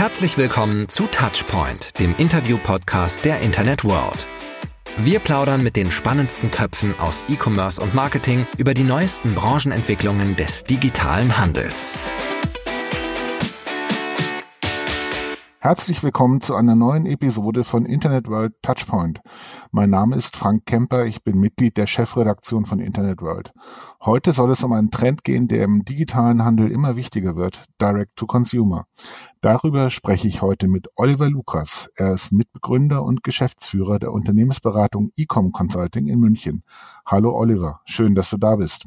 Herzlich willkommen zu Touchpoint, dem Interview-Podcast der Internet World. Wir plaudern mit den spannendsten Köpfen aus E-Commerce und Marketing über die neuesten Branchenentwicklungen des digitalen Handels. Herzlich willkommen zu einer neuen Episode von Internet World Touchpoint. Mein Name ist Frank Kemper, ich bin Mitglied der Chefredaktion von Internet World. Heute soll es um einen Trend gehen, der im digitalen Handel immer wichtiger wird, Direct to Consumer. Darüber spreche ich heute mit Oliver Lukas. Er ist Mitbegründer und Geschäftsführer der Unternehmensberatung Ecom Consulting in München. Hallo Oliver, schön, dass du da bist.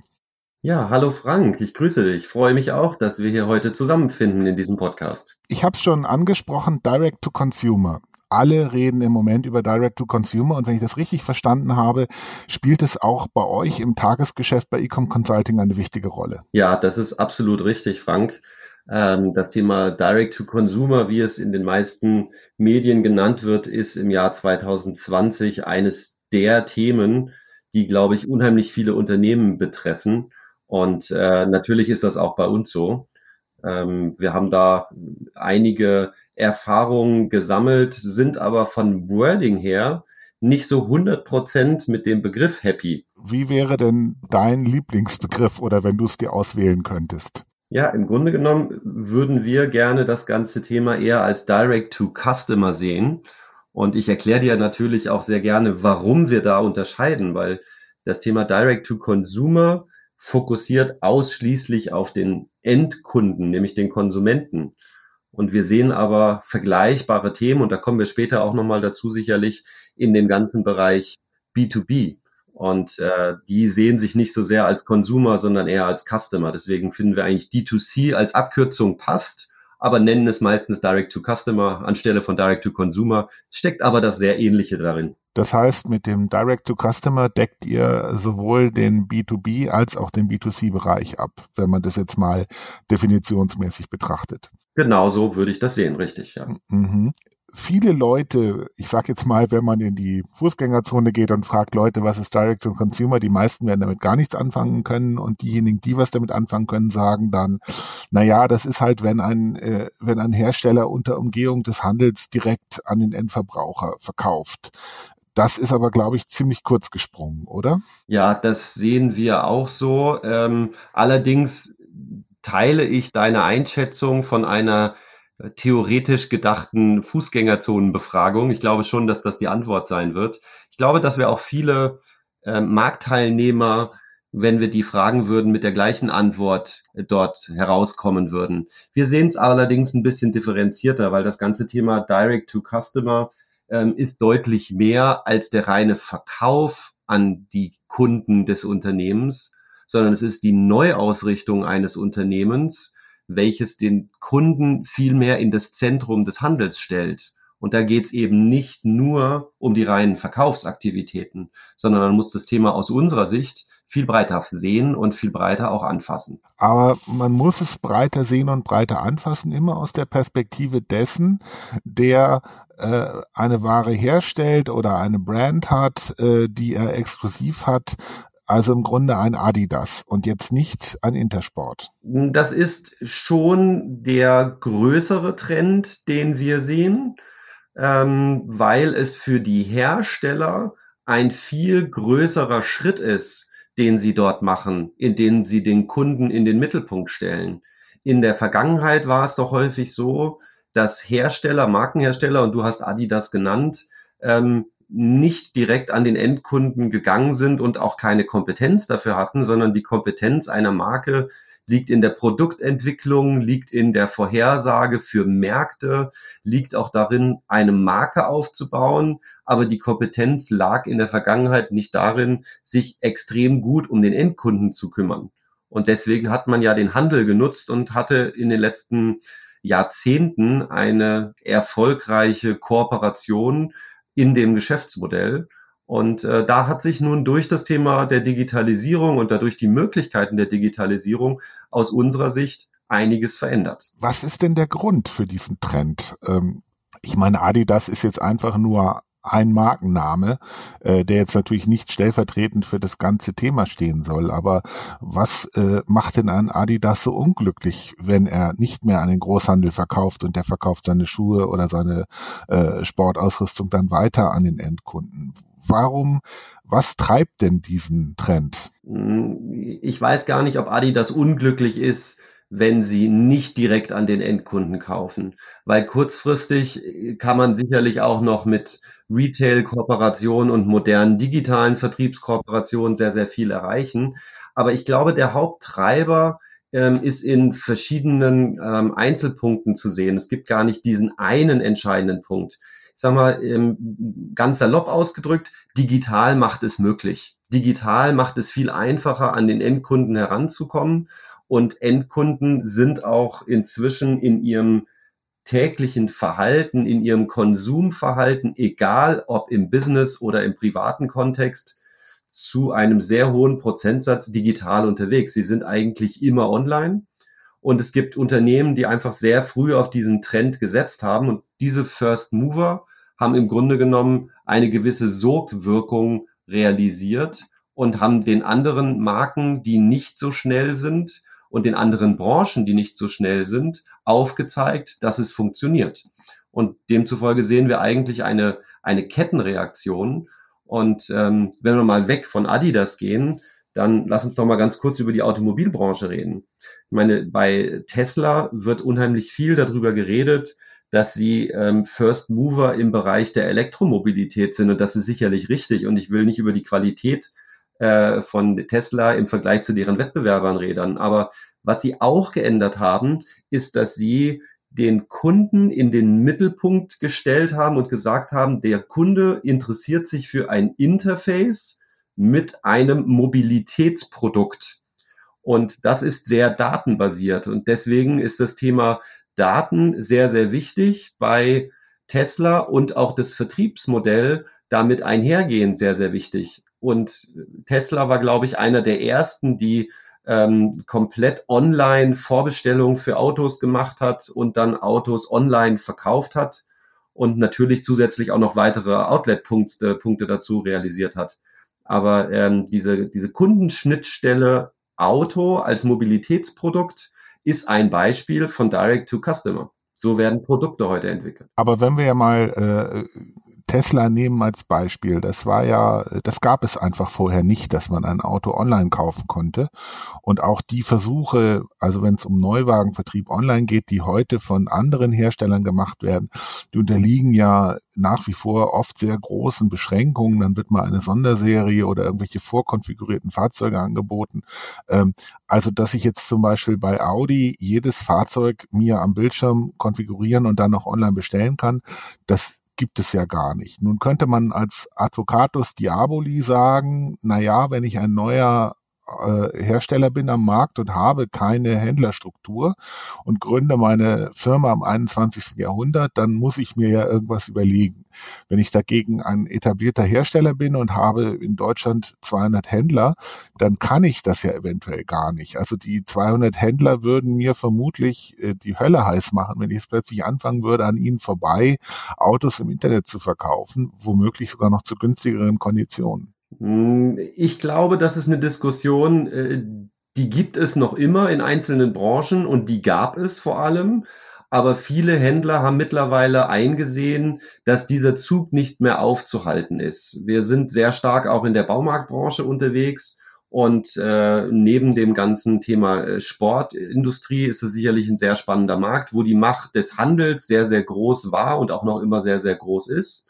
Ja, hallo Frank, ich grüße dich. Ich freue mich auch, dass wir hier heute zusammenfinden in diesem Podcast. Ich habe es schon angesprochen, Direct to Consumer. Alle reden im Moment über Direct to Consumer und wenn ich das richtig verstanden habe, spielt es auch bei euch im Tagesgeschäft bei Ecom Consulting eine wichtige Rolle. Ja, das ist absolut richtig, Frank. Ähm, das Thema Direct to Consumer, wie es in den meisten Medien genannt wird, ist im Jahr 2020 eines der Themen, die, glaube ich, unheimlich viele Unternehmen betreffen. Und äh, natürlich ist das auch bei uns so. Ähm, wir haben da einige Erfahrungen gesammelt, sind aber von Wording her nicht so 100% mit dem Begriff happy. Wie wäre denn dein Lieblingsbegriff oder wenn du es dir auswählen könntest? Ja, im Grunde genommen würden wir gerne das ganze Thema eher als Direct to Customer sehen. Und ich erkläre dir natürlich auch sehr gerne, warum wir da unterscheiden, weil das Thema Direct to Consumer fokussiert ausschließlich auf den Endkunden, nämlich den Konsumenten. Und wir sehen aber vergleichbare Themen, und da kommen wir später auch nochmal dazu sicherlich, in dem ganzen Bereich B2B. Und äh, die sehen sich nicht so sehr als Consumer, sondern eher als Customer. Deswegen finden wir eigentlich D2C als Abkürzung passt, aber nennen es meistens Direct to Customer anstelle von Direct to Consumer. Steckt aber das sehr ähnliche darin. Das heißt, mit dem Direct-to-Customer deckt ihr sowohl den B2B als auch den B2C-Bereich ab, wenn man das jetzt mal definitionsmäßig betrachtet. Genau so würde ich das sehen, richtig, ja. Mhm. Viele Leute, ich sage jetzt mal, wenn man in die Fußgängerzone geht und fragt Leute, was ist Direct to Consumer, die meisten werden damit gar nichts anfangen können und diejenigen, die was damit anfangen können, sagen dann, na ja, das ist halt, wenn ein äh, wenn ein Hersteller unter Umgehung des Handels direkt an den Endverbraucher verkauft. Das ist aber, glaube ich, ziemlich kurz gesprungen, oder? Ja, das sehen wir auch so. Ähm, allerdings teile ich deine Einschätzung von einer theoretisch gedachten Fußgängerzonenbefragung. Ich glaube schon, dass das die Antwort sein wird. Ich glaube, dass wir auch viele äh, Marktteilnehmer, wenn wir die fragen würden, mit der gleichen Antwort äh, dort herauskommen würden. Wir sehen es allerdings ein bisschen differenzierter, weil das ganze Thema Direct to Customer ähm, ist deutlich mehr als der reine Verkauf an die Kunden des Unternehmens, sondern es ist die Neuausrichtung eines Unternehmens, welches den Kunden viel mehr in das Zentrum des Handels stellt. Und da geht es eben nicht nur um die reinen Verkaufsaktivitäten, sondern man muss das Thema aus unserer Sicht viel breiter sehen und viel breiter auch anfassen. Aber man muss es breiter sehen und breiter anfassen, immer aus der Perspektive dessen, der äh, eine Ware herstellt oder eine Brand hat, äh, die er exklusiv hat, also im Grunde ein Adidas und jetzt nicht ein Intersport. Das ist schon der größere Trend, den wir sehen, ähm, weil es für die Hersteller ein viel größerer Schritt ist, den sie dort machen, in dem sie den Kunden in den Mittelpunkt stellen. In der Vergangenheit war es doch häufig so, dass Hersteller, Markenhersteller, und du hast Adidas genannt, ähm, nicht direkt an den Endkunden gegangen sind und auch keine Kompetenz dafür hatten, sondern die Kompetenz einer Marke liegt in der Produktentwicklung, liegt in der Vorhersage für Märkte, liegt auch darin, eine Marke aufzubauen. Aber die Kompetenz lag in der Vergangenheit nicht darin, sich extrem gut um den Endkunden zu kümmern. Und deswegen hat man ja den Handel genutzt und hatte in den letzten Jahrzehnten eine erfolgreiche Kooperation in dem Geschäftsmodell. Und äh, da hat sich nun durch das Thema der Digitalisierung und dadurch die Möglichkeiten der Digitalisierung aus unserer Sicht einiges verändert. Was ist denn der Grund für diesen Trend? Ähm, ich meine, Adidas ist jetzt einfach nur ein Markenname, äh, der jetzt natürlich nicht stellvertretend für das ganze Thema stehen soll. Aber was äh, macht denn ein Adidas so unglücklich, wenn er nicht mehr an den Großhandel verkauft und der verkauft seine Schuhe oder seine äh, Sportausrüstung dann weiter an den Endkunden? Warum, was treibt denn diesen Trend? Ich weiß gar nicht, ob Adidas unglücklich ist wenn sie nicht direkt an den Endkunden kaufen. Weil kurzfristig äh, kann man sicherlich auch noch mit Retail-Kooperationen und modernen digitalen Vertriebskooperationen sehr, sehr viel erreichen. Aber ich glaube, der Haupttreiber ähm, ist in verschiedenen ähm, Einzelpunkten zu sehen. Es gibt gar nicht diesen einen entscheidenden Punkt. Ich sage mal, ähm, ganz salopp ausgedrückt, digital macht es möglich. Digital macht es viel einfacher, an den Endkunden heranzukommen. Und Endkunden sind auch inzwischen in ihrem täglichen Verhalten, in ihrem Konsumverhalten, egal ob im Business oder im privaten Kontext, zu einem sehr hohen Prozentsatz digital unterwegs. Sie sind eigentlich immer online. Und es gibt Unternehmen, die einfach sehr früh auf diesen Trend gesetzt haben. Und diese First Mover haben im Grunde genommen eine gewisse Sogwirkung realisiert und haben den anderen Marken, die nicht so schnell sind, und den anderen Branchen, die nicht so schnell sind, aufgezeigt, dass es funktioniert. Und demzufolge sehen wir eigentlich eine, eine Kettenreaktion. Und ähm, wenn wir mal weg von Adidas gehen, dann lass uns doch mal ganz kurz über die Automobilbranche reden. Ich meine, bei Tesla wird unheimlich viel darüber geredet, dass sie ähm, First Mover im Bereich der Elektromobilität sind und das ist sicherlich richtig. Und ich will nicht über die Qualität äh, von Tesla im Vergleich zu deren Wettbewerbern reden. Aber was sie auch geändert haben, ist, dass sie den Kunden in den Mittelpunkt gestellt haben und gesagt haben, der Kunde interessiert sich für ein Interface mit einem Mobilitätsprodukt. Und das ist sehr datenbasiert. Und deswegen ist das Thema Daten sehr, sehr wichtig bei Tesla und auch das Vertriebsmodell damit einhergehend sehr, sehr wichtig. Und Tesla war, glaube ich, einer der ersten, die ähm, komplett online Vorbestellungen für Autos gemacht hat und dann Autos online verkauft hat und natürlich zusätzlich auch noch weitere Outlet-Punkte Punkte dazu realisiert hat. Aber ähm, diese, diese Kundenschnittstelle Auto als Mobilitätsprodukt ist ein Beispiel von Direct to Customer. So werden Produkte heute entwickelt. Aber wenn wir ja mal äh, Tesla nehmen als Beispiel. Das war ja, das gab es einfach vorher nicht, dass man ein Auto online kaufen konnte. Und auch die Versuche, also wenn es um Neuwagenvertrieb online geht, die heute von anderen Herstellern gemacht werden, die unterliegen ja nach wie vor oft sehr großen Beschränkungen. Dann wird mal eine Sonderserie oder irgendwelche vorkonfigurierten Fahrzeuge angeboten. Ähm, also, dass ich jetzt zum Beispiel bei Audi jedes Fahrzeug mir am Bildschirm konfigurieren und dann noch online bestellen kann, das gibt es ja gar nicht. Nun könnte man als Advocatus Diaboli sagen, na ja, wenn ich ein neuer äh, Hersteller bin am Markt und habe keine Händlerstruktur und gründe meine Firma am 21. Jahrhundert, dann muss ich mir ja irgendwas überlegen. Wenn ich dagegen ein etablierter Hersteller bin und habe in Deutschland 200 Händler, dann kann ich das ja eventuell gar nicht. Also die 200 Händler würden mir vermutlich äh, die Hölle heiß machen, wenn ich es plötzlich anfangen würde, an ihnen vorbei Autos im Internet zu verkaufen, womöglich sogar noch zu günstigeren Konditionen. Hm, ich glaube, das ist eine Diskussion, äh, die gibt es noch immer in einzelnen Branchen und die gab es vor allem. Aber viele Händler haben mittlerweile eingesehen, dass dieser Zug nicht mehr aufzuhalten ist. Wir sind sehr stark auch in der Baumarktbranche unterwegs. Und äh, neben dem ganzen Thema äh, Sportindustrie ist es sicherlich ein sehr spannender Markt, wo die Macht des Handels sehr, sehr groß war und auch noch immer sehr, sehr groß ist.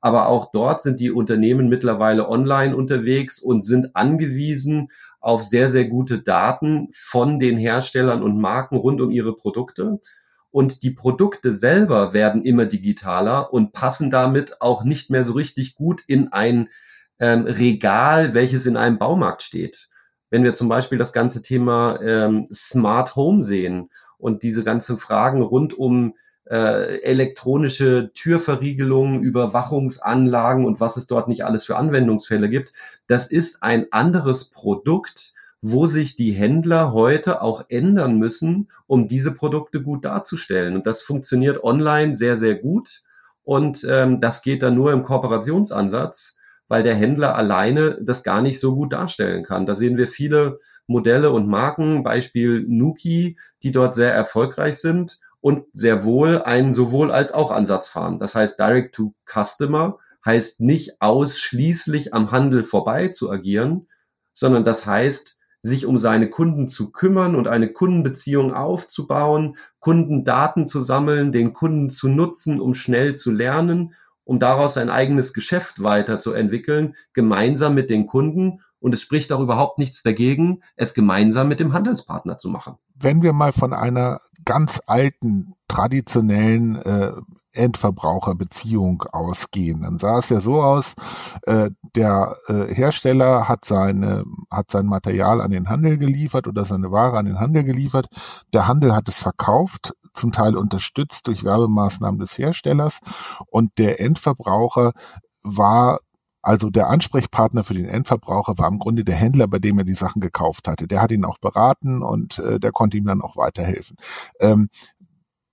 Aber auch dort sind die Unternehmen mittlerweile online unterwegs und sind angewiesen auf sehr, sehr gute Daten von den Herstellern und Marken rund um ihre Produkte. Und die Produkte selber werden immer digitaler und passen damit auch nicht mehr so richtig gut in ein ähm, Regal, welches in einem Baumarkt steht. Wenn wir zum Beispiel das ganze Thema ähm, Smart Home sehen und diese ganzen Fragen rund um äh, elektronische Türverriegelungen, Überwachungsanlagen und was es dort nicht alles für Anwendungsfälle gibt. Das ist ein anderes Produkt, wo sich die Händler heute auch ändern müssen, um diese Produkte gut darzustellen. Und das funktioniert online sehr, sehr gut. Und ähm, das geht dann nur im Kooperationsansatz, weil der Händler alleine das gar nicht so gut darstellen kann. Da sehen wir viele Modelle und Marken, Beispiel Nuki, die dort sehr erfolgreich sind und sehr wohl einen sowohl als auch Ansatz fahren. Das heißt, Direct to Customer heißt nicht ausschließlich am Handel vorbei zu agieren, sondern das heißt, sich um seine Kunden zu kümmern und eine Kundenbeziehung aufzubauen, Kundendaten zu sammeln, den Kunden zu nutzen, um schnell zu lernen, um daraus sein eigenes Geschäft weiterzuentwickeln, gemeinsam mit den Kunden. Und es spricht auch überhaupt nichts dagegen, es gemeinsam mit dem Handelspartner zu machen. Wenn wir mal von einer ganz alten, traditionellen äh, Endverbraucherbeziehung ausgehen. Dann sah es ja so aus, äh, der äh, Hersteller hat seine, hat sein Material an den Handel geliefert oder seine Ware an den Handel geliefert. Der Handel hat es verkauft, zum Teil unterstützt durch Werbemaßnahmen des Herstellers und der Endverbraucher war also der Ansprechpartner für den Endverbraucher war im Grunde der Händler, bei dem er die Sachen gekauft hatte. Der hat ihn auch beraten und äh, der konnte ihm dann auch weiterhelfen. Ähm,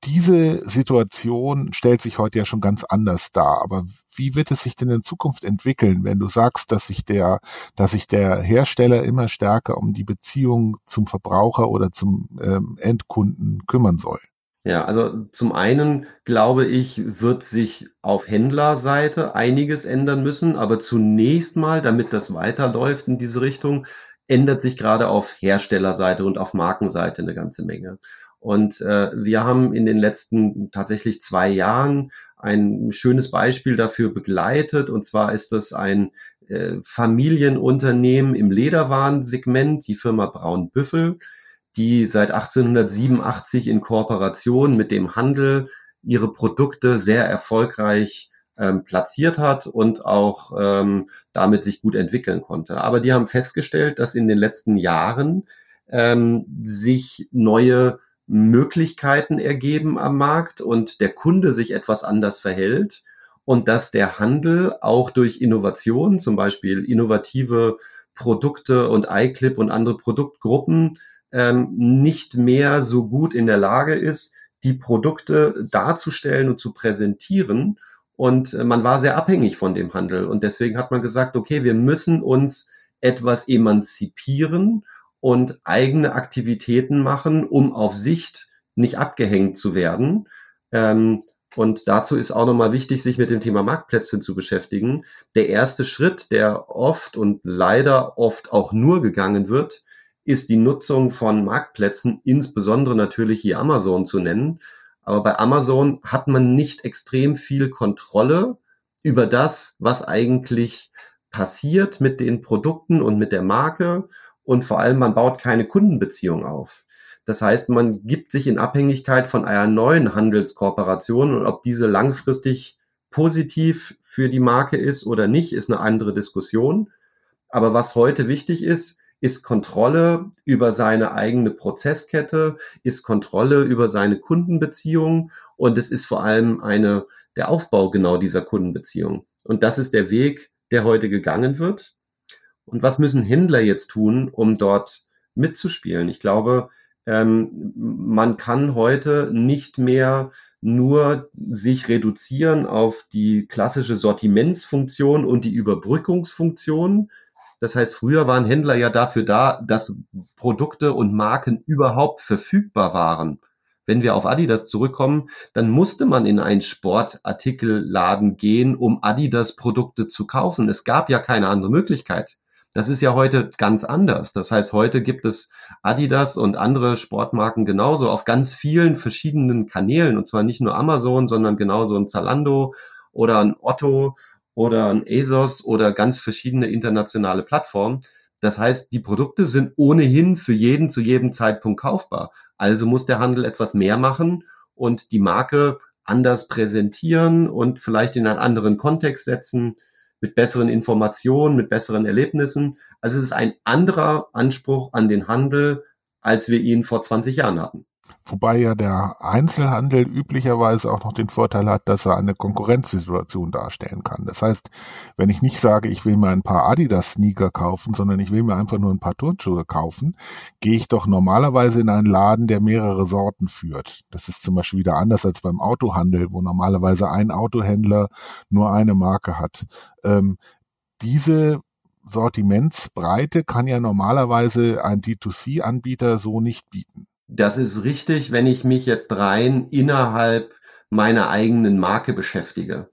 diese Situation stellt sich heute ja schon ganz anders dar. Aber wie wird es sich denn in Zukunft entwickeln, wenn du sagst, dass sich der, dass sich der Hersteller immer stärker um die Beziehung zum Verbraucher oder zum ähm, Endkunden kümmern soll? Ja, also zum einen glaube ich, wird sich auf Händlerseite einiges ändern müssen, aber zunächst mal, damit das weiterläuft in diese Richtung, ändert sich gerade auf Herstellerseite und auf Markenseite eine ganze Menge. Und äh, wir haben in den letzten tatsächlich zwei Jahren ein schönes Beispiel dafür begleitet. Und zwar ist das ein äh, Familienunternehmen im Lederwarensegment, die Firma Braun Büffel, die seit 1887 in Kooperation mit dem Handel ihre Produkte sehr erfolgreich ähm, platziert hat und auch ähm, damit sich gut entwickeln konnte. Aber die haben festgestellt, dass in den letzten Jahren ähm, sich neue Möglichkeiten ergeben am Markt und der Kunde sich etwas anders verhält und dass der Handel auch durch Innovation, zum Beispiel innovative Produkte und iClip und andere Produktgruppen, ähm, nicht mehr so gut in der Lage ist, die Produkte darzustellen und zu präsentieren. Und äh, man war sehr abhängig von dem Handel. Und deswegen hat man gesagt, okay, wir müssen uns etwas emanzipieren und eigene Aktivitäten machen, um auf Sicht nicht abgehängt zu werden. Ähm, und dazu ist auch nochmal wichtig, sich mit dem Thema Marktplätze zu beschäftigen. Der erste Schritt, der oft und leider oft auch nur gegangen wird, ist die Nutzung von Marktplätzen, insbesondere natürlich hier Amazon zu nennen. Aber bei Amazon hat man nicht extrem viel Kontrolle über das, was eigentlich passiert mit den Produkten und mit der Marke und vor allem man baut keine Kundenbeziehung auf. Das heißt, man gibt sich in Abhängigkeit von einer neuen Handelskooperation und ob diese langfristig positiv für die Marke ist oder nicht, ist eine andere Diskussion. Aber was heute wichtig ist, ist Kontrolle über seine eigene Prozesskette, ist Kontrolle über seine Kundenbeziehung und es ist vor allem eine, der Aufbau genau dieser Kundenbeziehung. Und das ist der Weg, der heute gegangen wird. Und was müssen Händler jetzt tun, um dort mitzuspielen? Ich glaube, ähm, man kann heute nicht mehr nur sich reduzieren auf die klassische Sortimentsfunktion und die Überbrückungsfunktion. Das heißt, früher waren Händler ja dafür da, dass Produkte und Marken überhaupt verfügbar waren. Wenn wir auf Adidas zurückkommen, dann musste man in einen Sportartikelladen gehen, um Adidas Produkte zu kaufen. Es gab ja keine andere Möglichkeit. Das ist ja heute ganz anders. Das heißt, heute gibt es Adidas und andere Sportmarken genauso auf ganz vielen verschiedenen Kanälen. Und zwar nicht nur Amazon, sondern genauso ein Zalando oder ein Otto oder ein ASOS oder ganz verschiedene internationale Plattformen. Das heißt, die Produkte sind ohnehin für jeden zu jedem Zeitpunkt kaufbar. Also muss der Handel etwas mehr machen und die Marke anders präsentieren und vielleicht in einen anderen Kontext setzen mit besseren Informationen, mit besseren Erlebnissen. Also es ist ein anderer Anspruch an den Handel, als wir ihn vor 20 Jahren hatten. Wobei ja der Einzelhandel üblicherweise auch noch den Vorteil hat, dass er eine Konkurrenzsituation darstellen kann. Das heißt, wenn ich nicht sage, ich will mir ein paar Adidas-Sneaker kaufen, sondern ich will mir einfach nur ein paar Turnschuhe kaufen, gehe ich doch normalerweise in einen Laden, der mehrere Sorten führt. Das ist zum Beispiel wieder anders als beim Autohandel, wo normalerweise ein Autohändler nur eine Marke hat. Ähm, diese Sortimentsbreite kann ja normalerweise ein D2C-Anbieter so nicht bieten. Das ist richtig, wenn ich mich jetzt rein innerhalb meiner eigenen Marke beschäftige.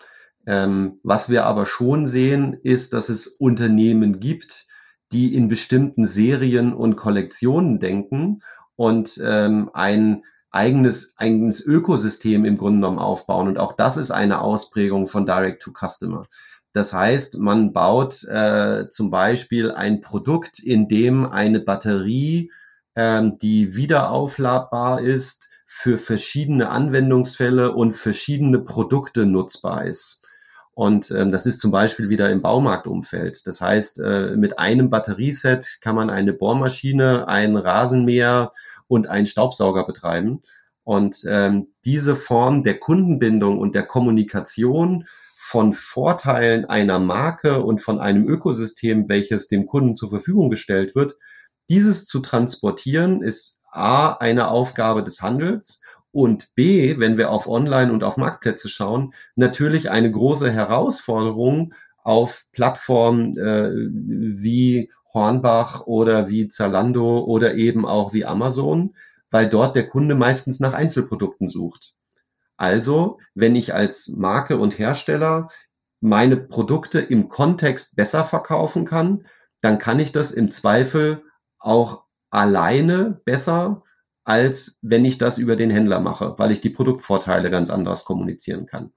Ähm, was wir aber schon sehen, ist, dass es Unternehmen gibt, die in bestimmten Serien und Kollektionen denken und ähm, ein eigenes, eigenes Ökosystem im Grunde genommen aufbauen. Und auch das ist eine Ausprägung von Direct to Customer. Das heißt, man baut äh, zum Beispiel ein Produkt, in dem eine Batterie ähm, die wieder aufladbar ist, für verschiedene Anwendungsfälle und verschiedene Produkte nutzbar ist. Und ähm, das ist zum Beispiel wieder im Baumarktumfeld. Das heißt, äh, mit einem Batterieset kann man eine Bohrmaschine, ein Rasenmäher und einen Staubsauger betreiben. Und ähm, diese Form der Kundenbindung und der Kommunikation von Vorteilen einer Marke und von einem Ökosystem, welches dem Kunden zur Verfügung gestellt wird, dieses zu transportieren ist A, eine Aufgabe des Handels und B, wenn wir auf Online und auf Marktplätze schauen, natürlich eine große Herausforderung auf Plattformen äh, wie Hornbach oder wie Zalando oder eben auch wie Amazon, weil dort der Kunde meistens nach Einzelprodukten sucht. Also, wenn ich als Marke und Hersteller meine Produkte im Kontext besser verkaufen kann, dann kann ich das im Zweifel auch alleine besser, als wenn ich das über den Händler mache, weil ich die Produktvorteile ganz anders kommunizieren kann.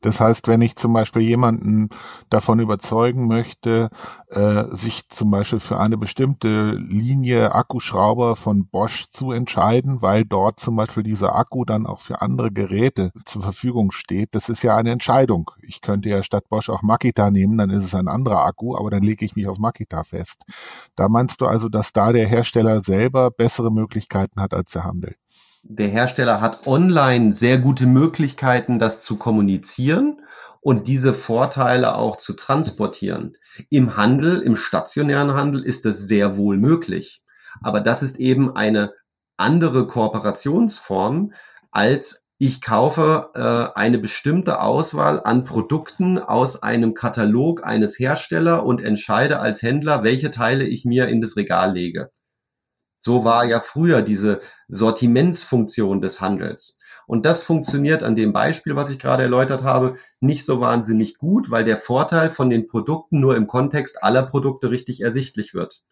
Das heißt, wenn ich zum Beispiel jemanden davon überzeugen möchte, äh, sich zum Beispiel für eine bestimmte Linie Akkuschrauber von Bosch zu entscheiden, weil dort zum Beispiel dieser Akku dann auch für andere Geräte zur Verfügung steht, das ist ja eine Entscheidung. Ich könnte ja statt Bosch auch Makita nehmen, dann ist es ein anderer Akku, aber dann lege ich mich auf Makita fest. Da meinst du also, dass da der Hersteller selber bessere Möglichkeiten hat als der Handel? Der Hersteller hat online sehr gute Möglichkeiten, das zu kommunizieren und diese Vorteile auch zu transportieren. Im Handel, im stationären Handel ist das sehr wohl möglich. Aber das ist eben eine andere Kooperationsform, als ich kaufe äh, eine bestimmte Auswahl an Produkten aus einem Katalog eines Herstellers und entscheide als Händler, welche Teile ich mir in das Regal lege. So war ja früher diese Sortimentsfunktion des Handels. Und das funktioniert an dem Beispiel, was ich gerade erläutert habe, nicht so wahnsinnig gut, weil der Vorteil von den Produkten nur im Kontext aller Produkte richtig ersichtlich wird.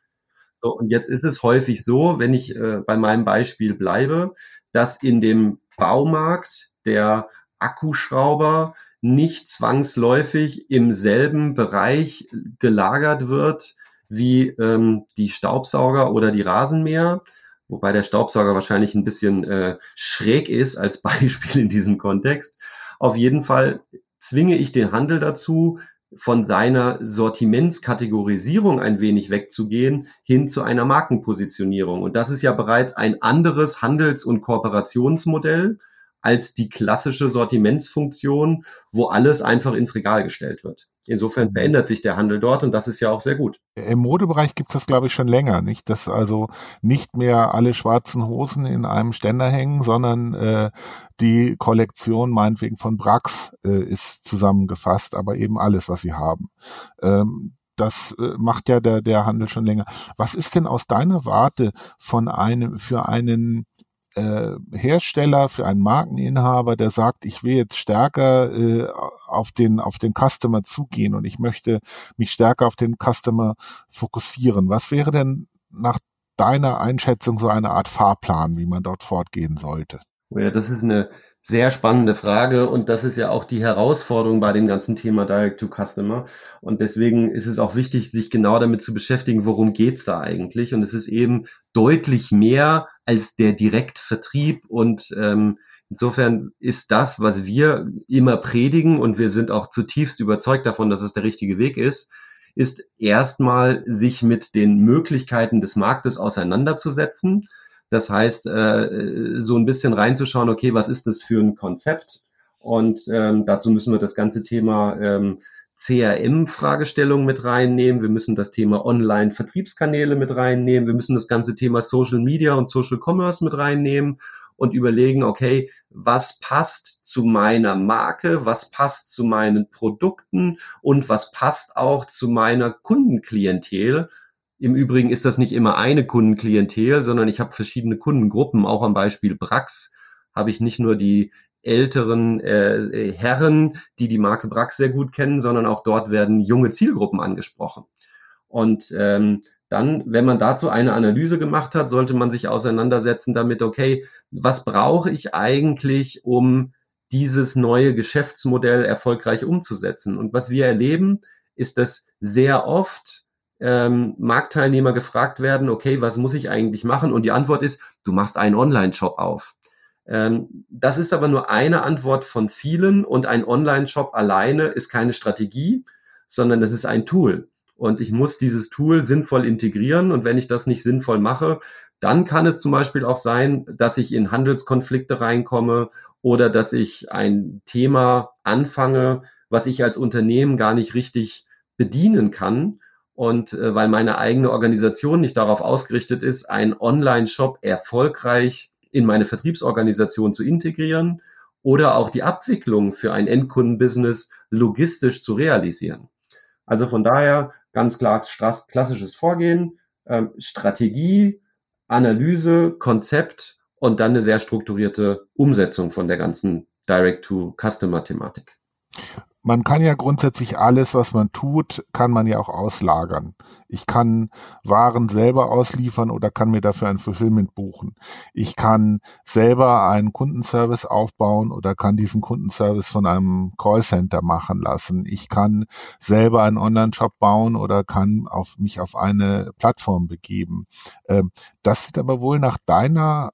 So, und jetzt ist es häufig so, wenn ich äh, bei meinem Beispiel bleibe, dass in dem Baumarkt der Akkuschrauber nicht zwangsläufig im selben Bereich gelagert wird wie ähm, die Staubsauger oder die Rasenmäher, wobei der Staubsauger wahrscheinlich ein bisschen äh, schräg ist als Beispiel in diesem Kontext. Auf jeden Fall zwinge ich den Handel dazu, von seiner Sortimentskategorisierung ein wenig wegzugehen, hin zu einer Markenpositionierung. Und das ist ja bereits ein anderes Handels- und Kooperationsmodell, als die klassische Sortimentsfunktion, wo alles einfach ins Regal gestellt wird. Insofern verändert sich der Handel dort und das ist ja auch sehr gut. Im Modebereich gibt's das, glaube ich, schon länger, nicht? Dass also nicht mehr alle schwarzen Hosen in einem Ständer hängen, sondern äh, die Kollektion meinetwegen von Brax äh, ist zusammengefasst, aber eben alles, was sie haben. Ähm, das äh, macht ja der, der Handel schon länger. Was ist denn aus deiner Warte von einem, für einen äh, Hersteller, für einen Markeninhaber, der sagt, ich will jetzt stärker äh, auf den auf den Customer zugehen und ich möchte mich stärker auf den Customer fokussieren. Was wäre denn nach deiner Einschätzung so eine Art Fahrplan, wie man dort fortgehen sollte? Ja, das ist eine sehr spannende Frage. Und das ist ja auch die Herausforderung bei dem ganzen Thema Direct to Customer. Und deswegen ist es auch wichtig, sich genau damit zu beschäftigen, worum geht's da eigentlich? Und es ist eben deutlich mehr als der Direktvertrieb. Und ähm, insofern ist das, was wir immer predigen und wir sind auch zutiefst überzeugt davon, dass es der richtige Weg ist, ist erstmal sich mit den Möglichkeiten des Marktes auseinanderzusetzen Das heißt, äh, so ein bisschen reinzuschauen, okay, was ist das für ein Konzept? Und ähm, dazu müssen wir das ganze Thema ähm, CRM-Fragestellungen mit reinnehmen. Wir müssen das Thema Online-Vertriebskanäle mit reinnehmen. Wir müssen das ganze Thema Social Media und Social Commerce mit reinnehmen und überlegen, okay, was passt zu meiner Marke, was passt zu meinen Produkten und was passt auch zu meiner Kundenklientel. Im Übrigen ist das nicht immer eine Kundenklientel, sondern ich habe verschiedene Kundengruppen. Auch am Beispiel Brax habe ich nicht nur die älteren äh, Herren, die die Marke Brax sehr gut kennen, sondern auch dort werden junge Zielgruppen angesprochen. Und ähm, dann, wenn man dazu eine Analyse gemacht hat, sollte man sich auseinandersetzen damit, okay, was brauche ich eigentlich, um dieses neue Geschäftsmodell erfolgreich umzusetzen? Und was wir erleben, ist, dass sehr oft ähm, Marktteilnehmer gefragt werden, okay, was muss ich eigentlich machen? Und die Antwort ist, du machst einen Online-Shop auf. Ähm, das ist aber nur eine Antwort von vielen und ein Online-Shop alleine ist keine Strategie, sondern das ist ein Tool. Und ich muss dieses Tool sinnvoll integrieren. Und wenn ich das nicht sinnvoll mache, dann kann es zum Beispiel auch sein, dass ich in Handelskonflikte reinkomme oder dass ich ein Thema anfange, was ich als Unternehmen gar nicht richtig bedienen kann. Und äh, weil meine eigene Organisation nicht darauf ausgerichtet ist, einen Online-Shop erfolgreich in meine Vertriebsorganisation zu integrieren oder auch die Abwicklung für ein Endkundenbusiness logistisch zu realisieren. Also von daher ganz klar klassisches Vorgehen, ähm, Strategie, Analyse, Konzept und dann eine sehr strukturierte Umsetzung von der ganzen Direct-to-Customer-Thematik man kann ja grundsätzlich alles, was man tut, kann man ja auch auslagern. Ich kann Waren selber ausliefern oder kann mir dafür ein Fulfillment buchen. Ich kann selber einen Kundenservice aufbauen oder kann diesen Kundenservice von einem Callcenter machen lassen. Ich kann selber einen Online-Shop bauen oder kann auf mich auf eine Plattform begeben. Ähm, das sieht aber wohl nach deiner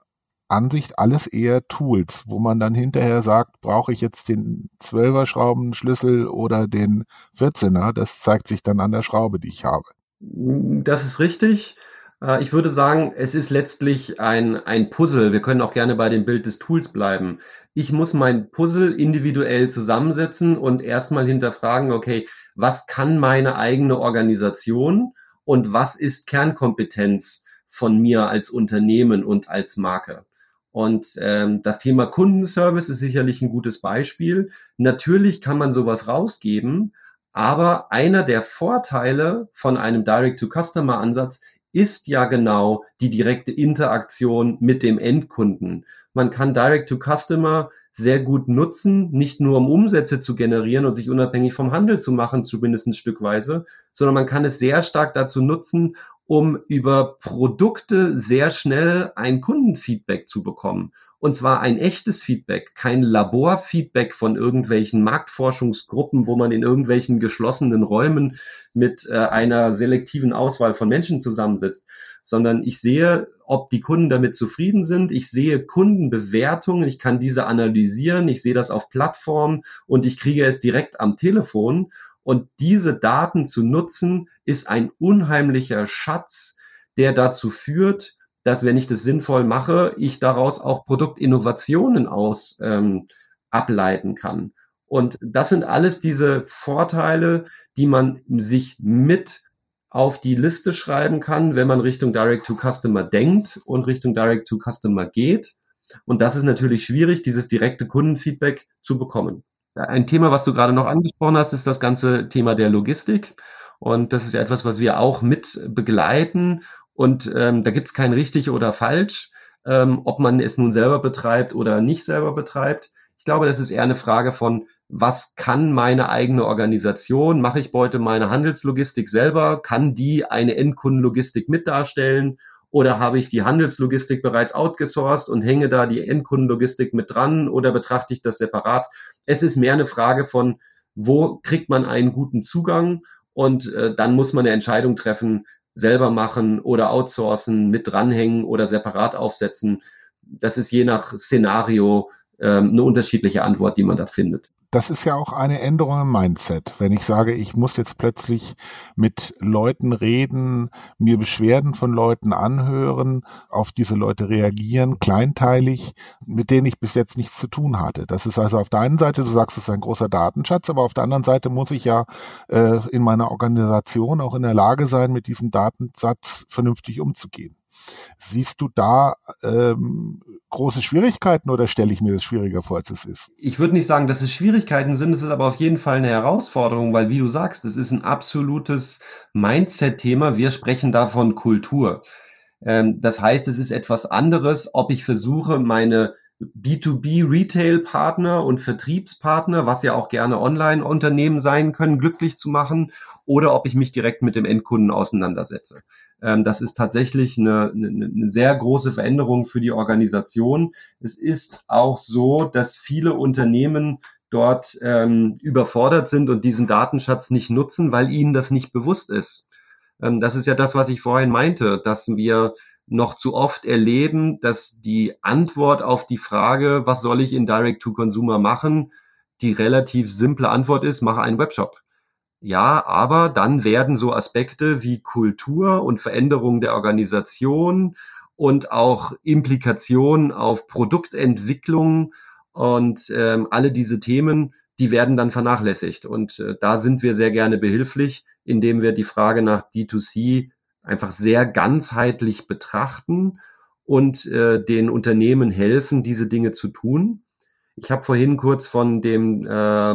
Ansicht alles eher Tools, wo man dann hinterher sagt, brauche ich jetzt den 12er Schraubenschlüssel oder den 14er? Das zeigt sich dann an der Schraube, die ich habe. Das ist richtig. Äh, ich würde sagen, es ist letztlich ein, ein Puzzle. Wir können auch gerne bei dem Bild des Tools bleiben. Ich muss mein Puzzle individuell zusammensetzen und erstmal hinterfragen, okay, was kann meine eigene Organisation und was ist Kernkompetenz von mir als Unternehmen und als Marke? Und ähm, das Thema Kundenservice ist sicherlich ein gutes Beispiel. Natürlich kann man sowas rausgeben, aber einer der Vorteile von einem Direct-to-Customer-Ansatz ist ja genau die direkte Interaktion mit dem Endkunden. Man kann Direct-to-Customer sehr gut nutzen, nicht nur um Umsätze zu generieren und sich unabhängig vom Handel zu machen, zumindest ein Stückweise, sondern man kann es sehr stark dazu nutzen, um über Produkte sehr schnell ein Kundenfeedback zu bekommen. Und zwar ein echtes Feedback, kein Laborfeedback von irgendwelchen Marktforschungsgruppen, wo man in irgendwelchen geschlossenen Räumen mit äh, einer selektiven Auswahl von Menschen zusammensitzt, sondern ich sehe, ob die Kunden damit zufrieden sind. Ich sehe Kundenbewertungen, ich kann diese analysieren, ich sehe das auf Plattformen und ich kriege es direkt am Telefon und diese Daten zu nutzen, ist ein unheimlicher Schatz, der dazu führt, dass wenn ich das sinnvoll mache, ich daraus auch Produktinnovationen aus ähm, ableiten kann. Und das sind alles diese Vorteile, die man sich mit auf die Liste schreiben kann, wenn man Richtung Direct-to-Customer denkt und Richtung Direct-to-Customer geht. Und das ist natürlich schwierig, dieses direkte Kundenfeedback zu bekommen. Ein Thema, was du gerade noch angesprochen hast, ist das ganze Thema der Logistik. Und das ist ja etwas, was wir auch mit begleiten. Und ähm, da gibt es kein richtig oder falsch, ähm, ob man es nun selber betreibt oder nicht selber betreibt. Ich glaube, das ist eher eine Frage von, was kann meine eigene Organisation? Mache ich heute meine Handelslogistik selber? Kann die eine Endkundenlogistik mit darstellen? Oder habe ich die Handelslogistik bereits outgesourced und hänge da die Endkundenlogistik mit dran oder betrachte ich das separat? Es ist mehr eine Frage von, wo kriegt man einen guten Zugang und äh, dann muss man eine Entscheidung treffen, selber machen oder outsourcen, mit dranhängen oder separat aufsetzen. Das ist je nach Szenario ähm, eine unterschiedliche Antwort, die man da findet das ist ja auch eine Änderung im Mindset. Wenn ich sage, ich muss jetzt plötzlich mit Leuten reden, mir Beschwerden von Leuten anhören, auf diese Leute reagieren, kleinteilig, mit denen ich bis jetzt nichts zu tun hatte. Das ist also auf der einen Seite, du sagst, es ist ein großer Datenschatz, aber auf der anderen Seite muss ich ja äh, in meiner Organisation auch in der Lage sein, mit diesem Datensatz vernünftig umzugehen. Siehst du da ähm, große Schwierigkeiten oder stelle ich mir das schwieriger vor, als es ist? Ich würde nicht sagen, dass es Schwierigkeiten sind, es ist aber auf jeden Fall eine Herausforderung, weil wie du sagst, es ist ein absolutes Mindset-Thema. Wir sprechen davon Kultur. Ähm, das heißt, es ist etwas anderes, ob ich versuche, meine B2B-Retail-Partner und Vertriebspartner, was ja auch gerne Online-Unternehmen sein können, glücklich zu machen oder ob ich mich direkt mit dem Endkunden auseinandersetze. Ähm, das ist tatsächlich eine, eine, eine sehr große Veränderung für die Organisation. Es ist auch so, dass viele Unternehmen dort ähm, überfordert sind und diesen Datenschatz nicht nutzen, weil ihnen das nicht bewusst ist. Ähm, das ist ja das, was ich vorhin meinte, dass wir noch zu oft erleben, dass die Antwort auf die Frage, was soll ich in Direct-to-Consumer machen, die relativ simple Antwort ist, mache einen Webshop. Ja, aber dann werden so Aspekte wie Kultur und Veränderung der Organisation und auch Implikationen auf Produktentwicklung und ähm, alle diese Themen, die werden dann vernachlässigt. Und äh, da sind wir sehr gerne behilflich, indem wir die Frage nach D2C einfach sehr ganzheitlich betrachten und äh, den Unternehmen helfen, diese Dinge zu tun. Ich habe vorhin kurz von dem äh,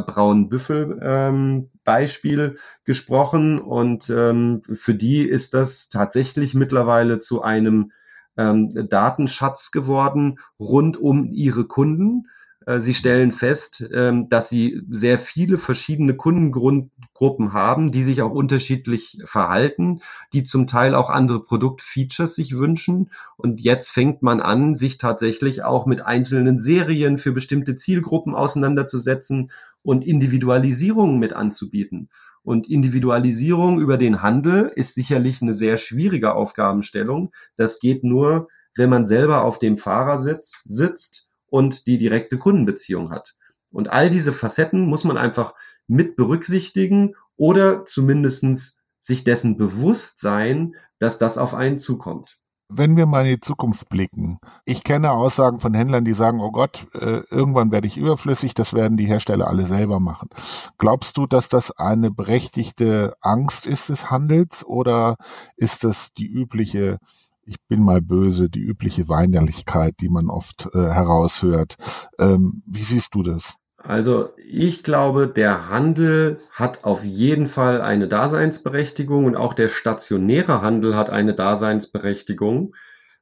braunen Büffel ähm, Beispiel gesprochen und ähm, für die ist das tatsächlich mittlerweile zu einem ähm, Datenschatz geworden rund um ihre Kunden. Äh, sie stellen fest, ähm, dass Sie sehr viele verschiedene Kundengruppen haben, die sich auch unterschiedlich verhalten, die zum Teil auch andere Produktfeatures sich wünschen. Und jetzt fängt man an, sich tatsächlich auch mit einzelnen Serien für bestimmte Zielgruppen auseinanderzusetzen und Individualisierung mit anzubieten. Und Individualisierung über den Handel ist sicherlich eine sehr schwierige Aufgabenstellung. Das geht nur, wenn man selber auf dem Fahrersitz sitzt und die direkte Kundenbeziehung hat. Und all diese Facetten muss man einfach mit berücksichtigen oder zumindestens sich dessen bewusst sein, dass das auf einen zukommt. Wenn wir mal in die Zukunft blicken, ich kenne Aussagen von Händlern, die sagen, oh Gott, äh, irgendwann werde ich überflüssig, das werden die Hersteller alle selber machen. Glaubst du, dass das eine berechtigte Angst ist des Handels oder ist das die übliche ich bin mal böse, die übliche Weinerlichkeit, die man oft äh, heraushört. Ähm, wie siehst du das? Also ich glaube, der Handel hat auf jeden Fall eine Daseinsberechtigung und auch der stationäre Handel hat eine Daseinsberechtigung,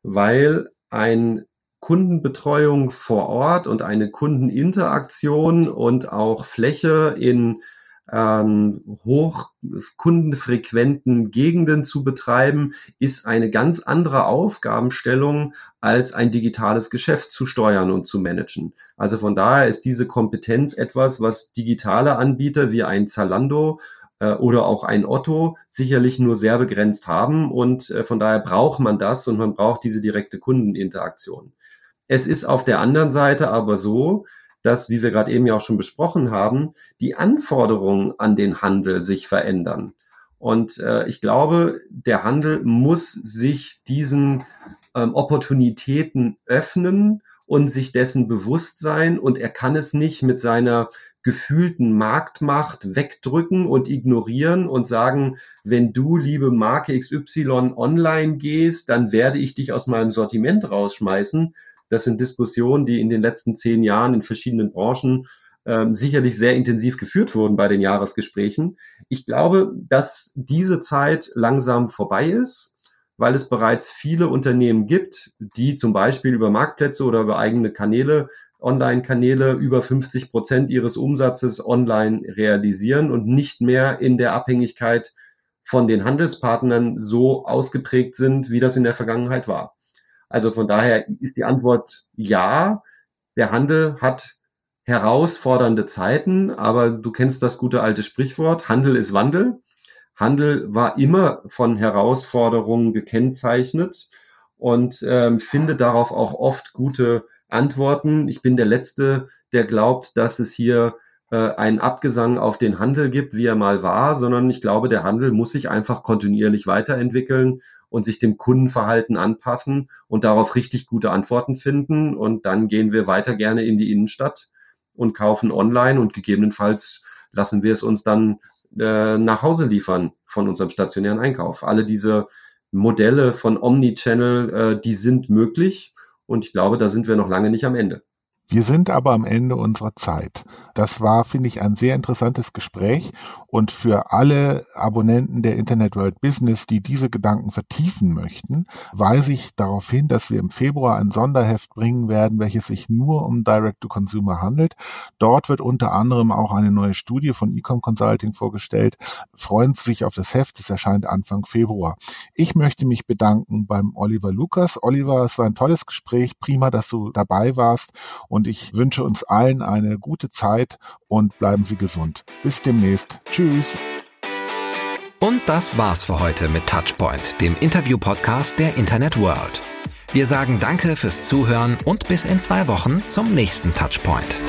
weil ein Kundenbetreuung vor Ort und eine Kundeninteraktion und auch Fläche in ähm, hochkundenfrequenten Gegenden zu betreiben, ist eine ganz andere Aufgabenstellung als ein digitales Geschäft zu steuern und zu managen. Also von daher ist diese Kompetenz etwas, was digitale Anbieter wie ein Zalando äh, oder auch ein Otto sicherlich nur sehr begrenzt haben und äh, von daher braucht man das und man braucht diese direkte Kundeninteraktion. Es ist auf der anderen Seite aber so, dass, wie wir gerade eben ja auch schon besprochen haben, die Anforderungen an den Handel sich verändern. Und äh, ich glaube, der Handel muss sich diesen ähm, Opportunitäten öffnen und sich dessen bewusst sein. Und er kann es nicht mit seiner gefühlten Marktmacht wegdrücken und ignorieren und sagen, wenn du, liebe Marke XY, online gehst, dann werde ich dich aus meinem Sortiment rausschmeißen, das sind Diskussionen, die in den letzten zehn Jahren in verschiedenen Branchen ähm, sicherlich sehr intensiv geführt wurden bei den Jahresgesprächen. Ich glaube, dass diese Zeit langsam vorbei ist, weil es bereits viele Unternehmen gibt, die zum Beispiel über Marktplätze oder über eigene Kanäle Online-Kanäle über 50 Prozent ihres Umsatzes online realisieren und nicht mehr in der Abhängigkeit von den Handelspartnern so ausgeprägt sind, wie das in der Vergangenheit war. Also von daher ist die Antwort ja. Der Handel hat herausfordernde Zeiten, aber du kennst das gute alte Sprichwort, Handel ist Wandel. Handel war immer von Herausforderungen gekennzeichnet und ähm, findet darauf auch oft gute antworten. Ich bin der Letzte, der glaubt, dass es hier äh, einen Abgesang auf den Handel gibt, wie er mal war, sondern ich glaube, der Handel muss sich einfach kontinuierlich weiterentwickeln und sich dem Kundenverhalten anpassen und darauf richtig gute Antworten finden. Und dann gehen wir weiter gerne in die Innenstadt und kaufen online und gegebenenfalls lassen wir es uns dann äh, nach Hause liefern von unserem stationären Einkauf. Alle diese Modelle von Omnichannel, äh, die sind möglich und ich glaube, da sind wir noch lange nicht am Ende. Wir sind aber am Ende unserer Zeit. Das war, finde ich, ein sehr interessantes Gespräch und für alle Abonnenten der Internet World Business, die diese Gedanken vertiefen möchten, weise ich darauf hin, dass wir im Februar ein Sonderheft bringen werden, welches sich nur um Direct-to-Consumer handelt. Dort wird unter anderem auch eine neue Studie von Ecom Consulting vorgestellt. Freuen Sie sich auf das Heft, es erscheint Anfang Februar. Ich möchte mich bedanken beim Oliver Lukas. Oliver, es war ein tolles Gespräch, prima, dass du dabei warst und ich wünsche uns allen eine gute Zeit und bleiben Sie gesund. Bis demnächst. Tschüss. Und das war's für heute mit Touchpoint, dem Interview-Podcast der Internet World. Wir sagen Danke fürs Zuhören und bis in zwei Wochen zum nächsten Touchpoint.